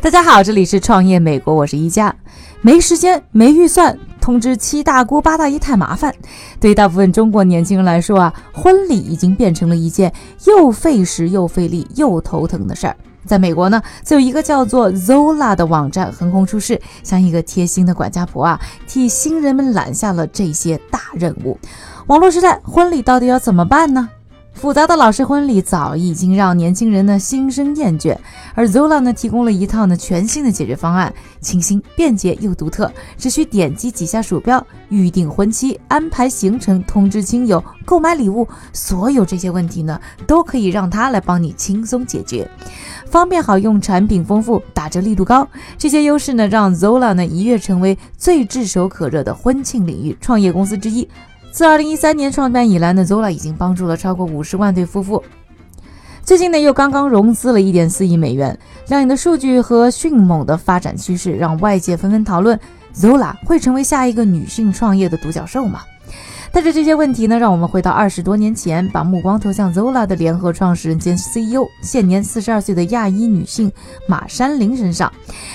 大家好，这里是创业美国，我是一加。没时间，没预算，通知七大姑八大姨太麻烦。对于大部分中国年轻人来说啊，婚礼已经变成了一件又费时又费力又头疼的事儿。在美国呢，就有一个叫做 Zola 的网站横空出世，像一个贴心的管家婆啊，替新人们揽下了这些大任务。网络时代，婚礼到底要怎么办呢？复杂的老式婚礼早已经让年轻人呢心生厌倦，而 Zola 呢提供了一套呢全新的解决方案，清新、便捷又独特，只需点击几下鼠标，预定婚期、安排行程、通知亲友、购买礼物，所有这些问题呢都可以让他来帮你轻松解决，方便好用，产品丰富，打折力度高，这些优势呢让 Zola 呢一跃成为最炙手可热的婚庆领域创业公司之一。自2013年创办以来呢，Zola 已经帮助了超过五十万对夫妇。最近呢，又刚刚融资了一点四亿美元。亮眼的数据和迅猛的发展趋势，让外界纷纷讨论：Zola 会成为下一个女性创业的独角兽吗？带着这些问题呢，让我们回到二十多年前，把目光投向 Zola 的联合创始人兼 CEO，现年四十二岁的亚裔女性马山林身上。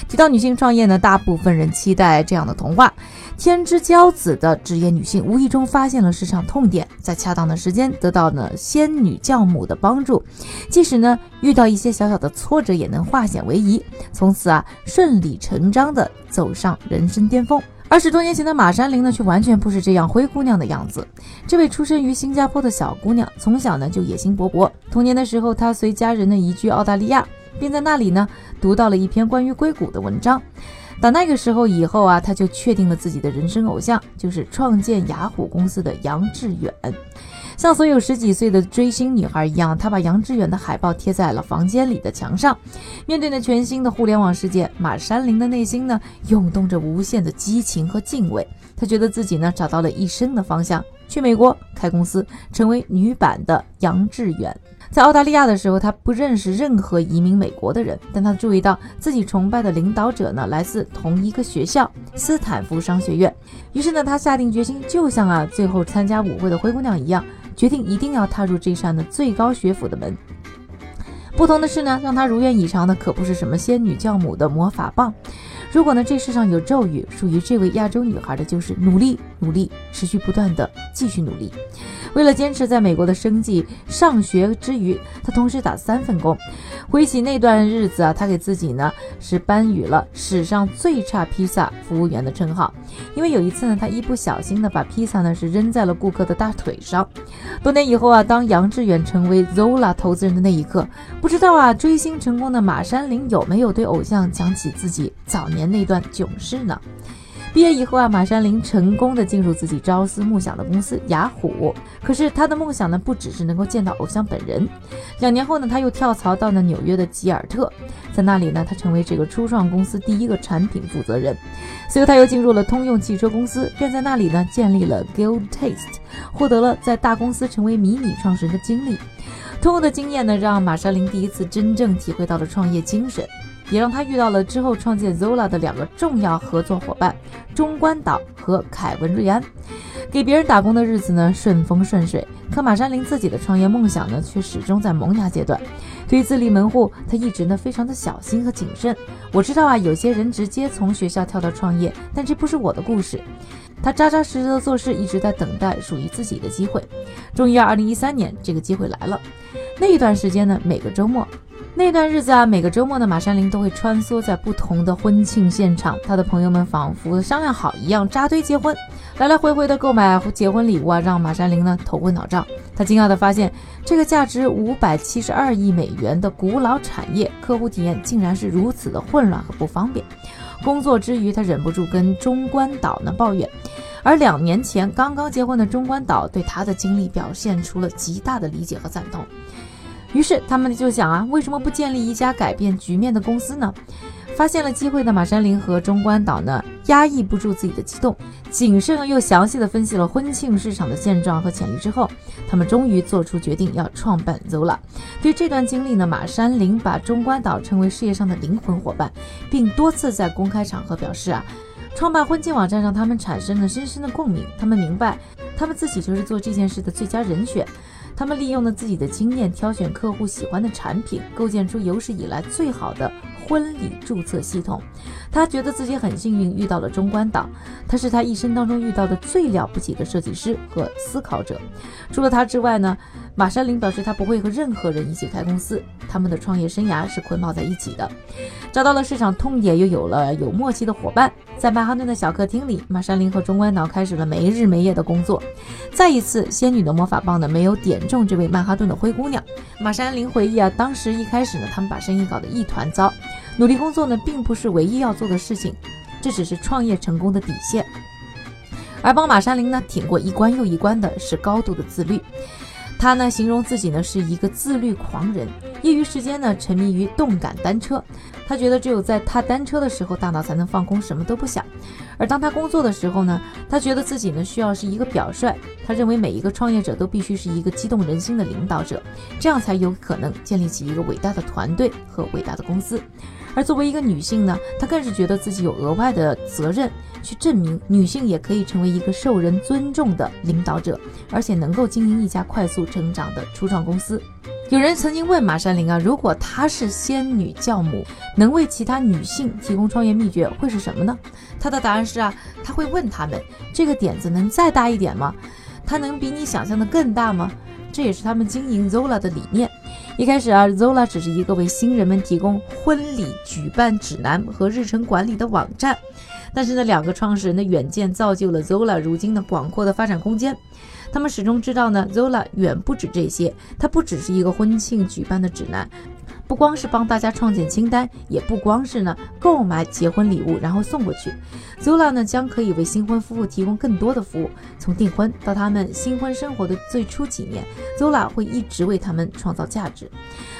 提到女性创业呢，大部分人期待这样的童话：天之骄子的职业女性，无意中发现了市场痛点，在恰当的时间得到了仙女教母的帮助，即使呢遇到一些小小的挫折，也能化险为夷，从此啊顺理成章的走上人生巅峰。二十多年前的马山玲呢，却完全不是这样灰姑娘的样子。这位出生于新加坡的小姑娘，从小呢就野心勃勃。童年的时候，她随家人呢移居澳大利亚，并在那里呢读到了一篇关于硅谷的文章。到那个时候以后啊，她就确定了自己的人生偶像，就是创建雅虎公司的杨致远。像所有十几岁的追星女孩一样，她把杨致远的海报贴在了房间里的墙上。面对那全新的互联网世界，马山林的内心呢涌动着无限的激情和敬畏。她觉得自己呢找到了一生的方向，去美国开公司，成为女版的杨致远。在澳大利亚的时候，她不认识任何移民美国的人，但她注意到自己崇拜的领导者呢来自同一个学校——斯坦福商学院。于是呢，她下定决心，就像啊最后参加舞会的灰姑娘一样。决定一定要踏入这扇的最高学府的门。不同的是呢，让他如愿以偿的可不是什么仙女教母的魔法棒。如果呢，这世上有咒语，属于这位亚洲女孩的就是努力、努力、持续不断的继续努力。为了坚持在美国的生计，上学之余，他同时打三份工。回忆起那段日子啊，他给自己呢是颁予了史上最差披萨服务员的称号。因为有一次呢，他一不小心的把披萨呢是扔在了顾客的大腿上。多年以后啊，当杨致远成为 Zola 投资人的那一刻，不知道啊追星成功的马山林有没有对偶像讲起自己早年年那段囧事呢？毕业以后啊，马山林成功的进入自己朝思暮想的公司雅虎。可是他的梦想呢，不只是能够见到偶像本人。两年后呢，他又跳槽到了纽约的吉尔特，在那里呢，他成为这个初创公司第一个产品负责人。随后他又进入了通用汽车公司，便在那里呢建立了 Guild Taste，获得了在大公司成为迷你创始人的经历。通过的经验呢，让马山林第一次真正体会到了创业精神。也让他遇到了之后创建 Zola 的两个重要合作伙伴中关岛和凯文瑞安。给别人打工的日子呢顺风顺水，可马山林自己的创业梦想呢却始终在萌芽阶段。对于自立门户，他一直呢非常的小心和谨慎。我知道啊，有些人直接从学校跳到创业，但这不是我的故事。他扎扎实实的做事，一直在等待属于自己的机会。终于，二零一三年，这个机会来了。那一段时间呢，每个周末。那段日子啊，每个周末呢，马山林都会穿梭在不同的婚庆现场。他的朋友们仿佛商量好一样，扎堆结婚，来来回回的购买结婚礼物啊，让马山林呢头昏脑胀。他惊讶的发现，这个价值五百七十二亿美元的古老产业，客户体验竟然是如此的混乱和不方便。工作之余，他忍不住跟中关岛呢抱怨，而两年前刚刚结婚的中关岛对他的经历表现出了极大的理解和赞同。于是他们就想啊，为什么不建立一家改变局面的公司呢？发现了机会的马山林和中关岛呢，压抑不住自己的激动，谨慎又详细的分析了婚庆市场的现状和潜力之后，他们终于做出决定要创办 Zola。对这段经历呢，马山林把中关岛称为事业上的灵魂伙伴，并多次在公开场合表示啊，创办婚庆网站让他们产生了深深的共鸣，他们明白，他们自己就是做这件事的最佳人选。他们利用了自己的经验，挑选客户喜欢的产品，构建出有史以来最好的婚礼注册系统。他觉得自己很幸运遇到了中关岛，他是他一生当中遇到的最了不起的设计师和思考者。除了他之外呢，马山林表示他不会和任何人一起开公司，他们的创业生涯是捆绑在一起的。找到了市场痛点，又有了有默契的伙伴，在曼哈顿的小客厅里，马山林和中关岛开始了没日没夜的工作。再一次，仙女的魔法棒呢没有点中这位曼哈顿的灰姑娘。马山林回忆啊，当时一开始呢，他们把生意搞得一团糟。努力工作呢，并不是唯一要做的事情，这只是创业成功的底线。而帮马山林呢挺过一关又一关的是高度的自律。他呢形容自己呢是一个自律狂人，业余时间呢沉迷于动感单车。他觉得只有在踏单车的时候，大脑才能放空，什么都不想。而当他工作的时候呢，他觉得自己呢需要是一个表率。他认为每一个创业者都必须是一个激动人心的领导者，这样才有可能建立起一个伟大的团队和伟大的公司。而作为一个女性呢，她更是觉得自己有额外的责任，去证明女性也可以成为一个受人尊重的领导者，而且能够经营一家快速成长的初创公司。有人曾经问马山林啊，如果她是仙女教母，能为其他女性提供创业秘诀，会是什么呢？她的答案是啊，她会问他们：这个点子能再大一点吗？它能比你想象的更大吗？这也是他们经营 Zola 的理念。一开始啊，Zola 只是一个为新人们提供婚礼举办指南和日程管理的网站，但是呢，两个创始人的远见造就了 Zola 如今的广阔的发展空间。他们始终知道呢，Zola 远不止这些，它不只是一个婚庆举办的指南。不光是帮大家创建清单，也不光是呢购买结婚礼物然后送过去，Zola 呢将可以为新婚夫妇提供更多的服务，从订婚到他们新婚生活的最初几年，Zola 会一直为他们创造价值。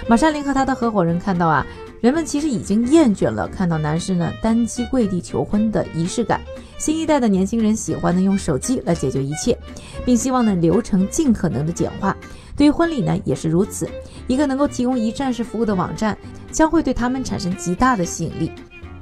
马善林和他的合伙人看到啊，人们其实已经厌倦了看到男士呢单膝跪地求婚的仪式感，新一代的年轻人喜欢呢用手机来解决一切，并希望呢流程尽可能的简化。对于婚礼呢也是如此，一个能够提供一站式服务的网站将会对他们产生极大的吸引力。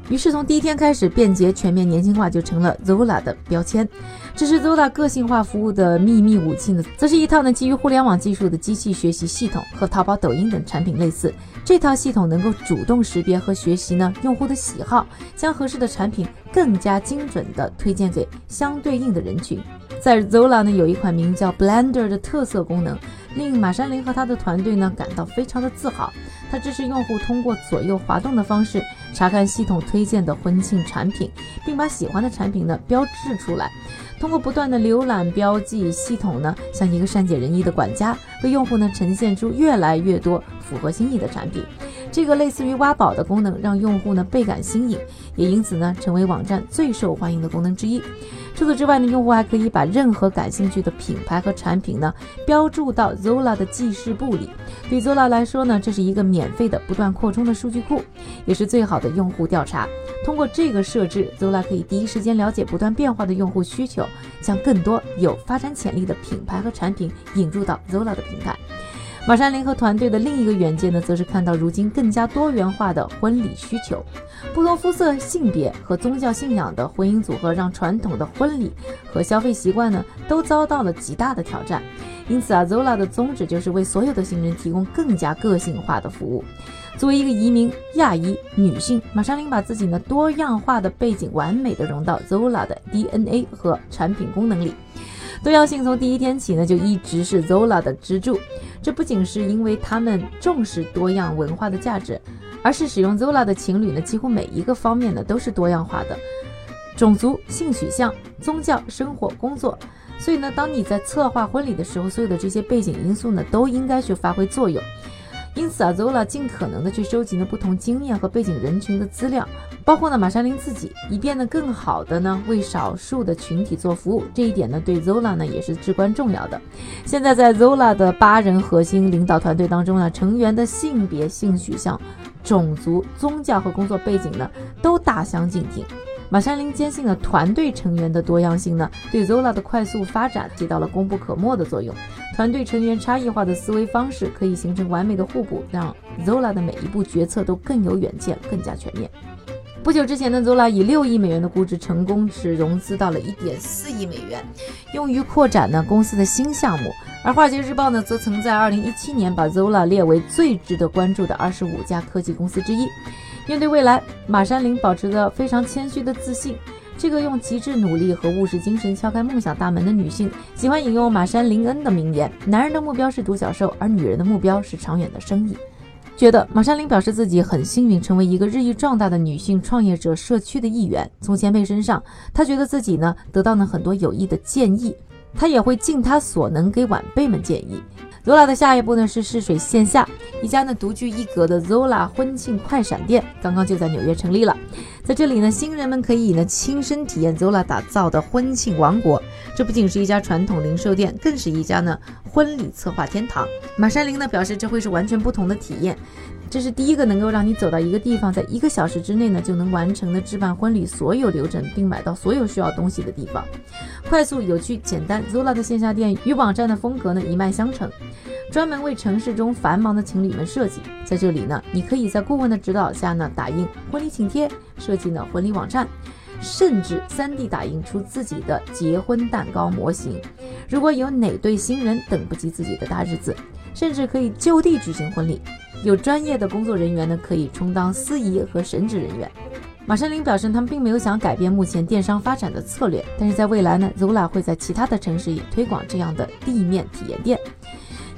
于是从第一天开始，便捷、全面、年轻化就成了 Zola 的标签。这是 Zola 个性化服务的秘密武器呢，则是一套呢基于互联网技术的机器学习系统，和淘宝、抖音等产品类似。这套系统能够主动识别和学习呢用户的喜好，将合适的产品更加精准地推荐给相对应的人群。在 Zola 呢有一款名叫 Blender 的特色功能。令马山林和他的团队呢感到非常的自豪。它支持用户通过左右滑动的方式查看系统推荐的婚庆产品，并把喜欢的产品呢标志出来。通过不断的浏览标记，系统呢像一个善解人意的管家，为用户呢呈现出越来越多符合心意的产品。这个类似于挖宝的功能，让用户呢倍感新颖，也因此呢成为网站最受欢迎的功能之一。除此之外呢，用户还可以把任何感兴趣的品牌和产品呢标注到 Zola 的记事簿里。对 Zola 来说呢，这是一个免费的、不断扩充的数据库，也是最好的用户调查。通过这个设置，Zola 可以第一时间了解不断变化的用户需求，将更多有发展潜力的品牌和产品引入到 Zola 的平台。马山林和团队的另一个远见呢，则是看到如今更加多元化的婚礼需求，不同肤色、性别和宗教信仰的婚姻组合，让传统的婚礼和消费习惯呢，都遭到了极大的挑战。因此啊，Zola 的宗旨就是为所有的新人提供更加个性化的服务。作为一个移民亚裔女性，马山林把自己呢多样化的背景完美的融到 Zola 的 DNA 和产品功能里。多样性从第一天起呢，就一直是 Zola 的支柱。这不仅是因为他们重视多样文化的价值，而是使用 Zola 的情侣呢，几乎每一个方面呢都是多样化的，种族、性取向、宗教、生活、工作。所以呢，当你在策划婚礼的时候，所有的这些背景因素呢，都应该去发挥作用。因此啊，Zola 尽可能的去收集呢不同经验和背景人群的资料，包括呢马山林自己，以便呢更好的呢为少数的群体做服务。这一点呢对 Zola 呢也是至关重要的。现在在 Zola 的八人核心领导团队当中呢，成员的性别、性取向、种族、宗教和工作背景呢都大相径庭。马山林坚信呢，团队成员的多样性呢，对 Zola 的快速发展起到了功不可没的作用。团队成员差异化的思维方式可以形成完美的互补，让 Zola 的每一步决策都更有远见、更加全面。不久之前呢，Zola 以六亿美元的估值成功是融资到了一点四亿美元，用于扩展呢公司的新项目。而《华尔街日报》呢，则曾在二零一七年把 Zola 列为最值得关注的二十五家科技公司之一。面对未来，马山林保持着非常谦虚的自信。这个用极致努力和务实精神敲开梦想大门的女性，喜欢引用马山林恩的名言：“男人的目标是独角兽，而女人的目标是长远的生意。”觉得马山林表示自己很幸运，成为一个日益壮大的女性创业者社区的一员。从前辈身上，他觉得自己呢得到了很多有益的建议，他也会尽他所能给晚辈们建议。Zola 的下一步呢是试水线下，一家呢独具一格的 Zola 婚庆快闪店，刚刚就在纽约成立了。在这里呢，新人们可以呢亲身体验 Zola 打造的婚庆王国。这不仅是一家传统零售店，更是一家呢婚礼策划天堂。马山林呢表示，这会是完全不同的体验。这是第一个能够让你走到一个地方，在一个小时之内呢就能完成的置办婚礼所有流程，并买到所有需要东西的地方。快速、有趣、简单，Zola 的线下店与网站的风格呢一脉相承，专门为城市中繁忙的情侣们设计。在这里呢，你可以在顾问的指导下呢打印婚礼请帖，设计呢婚礼网站，甚至 3D 打印出自己的结婚蛋糕模型。如果有哪对新人等不及自己的大日子，甚至可以就地举行婚礼。有专业的工作人员呢，可以充当司仪和神职人员。马山林表示，他们并没有想改变目前电商发展的策略，但是在未来呢，Zola 会在其他的城市也推广这样的地面体验店，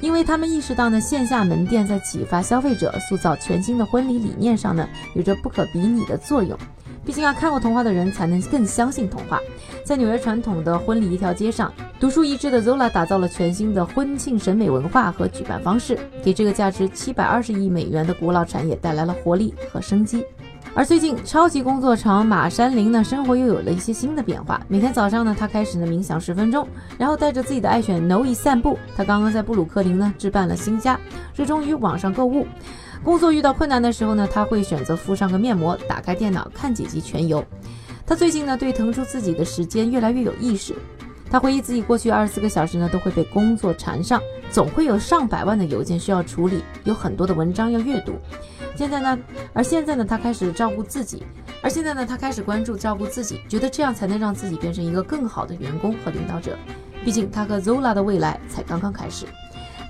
因为他们意识到呢，线下门店在启发消费者、塑造全新的婚礼理念上呢，有着不可比拟的作用。毕竟啊，看过童话的人才能更相信童话。在纽约传统的婚礼一条街上，独树一帜的 Zola 打造了全新的婚庆审美文化和举办方式，给这个价值七百二十亿美元的古老产业带来了活力和生机。而最近，超级工作场马山林呢，生活又有了一些新的变化。每天早上呢，他开始呢冥想十分钟，然后带着自己的爱犬 Noe 散步。他刚刚在布鲁克林呢置办了新家，热衷于网上购物。工作遇到困难的时候呢，他会选择敷上个面膜，打开电脑看几集全游。他最近呢，对腾出自己的时间越来越有意识。他回忆自己过去二十四个小时呢，都会被工作缠上，总会有上百万的邮件需要处理，有很多的文章要阅读。现在呢，而现在呢，他开始照顾自己，而现在呢，他开始关注照顾自己，觉得这样才能让自己变成一个更好的员工和领导者。毕竟他和 Zola 的未来才刚刚开始。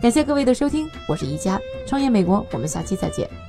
感谢各位的收听，我是宜家创业美国，我们下期再见。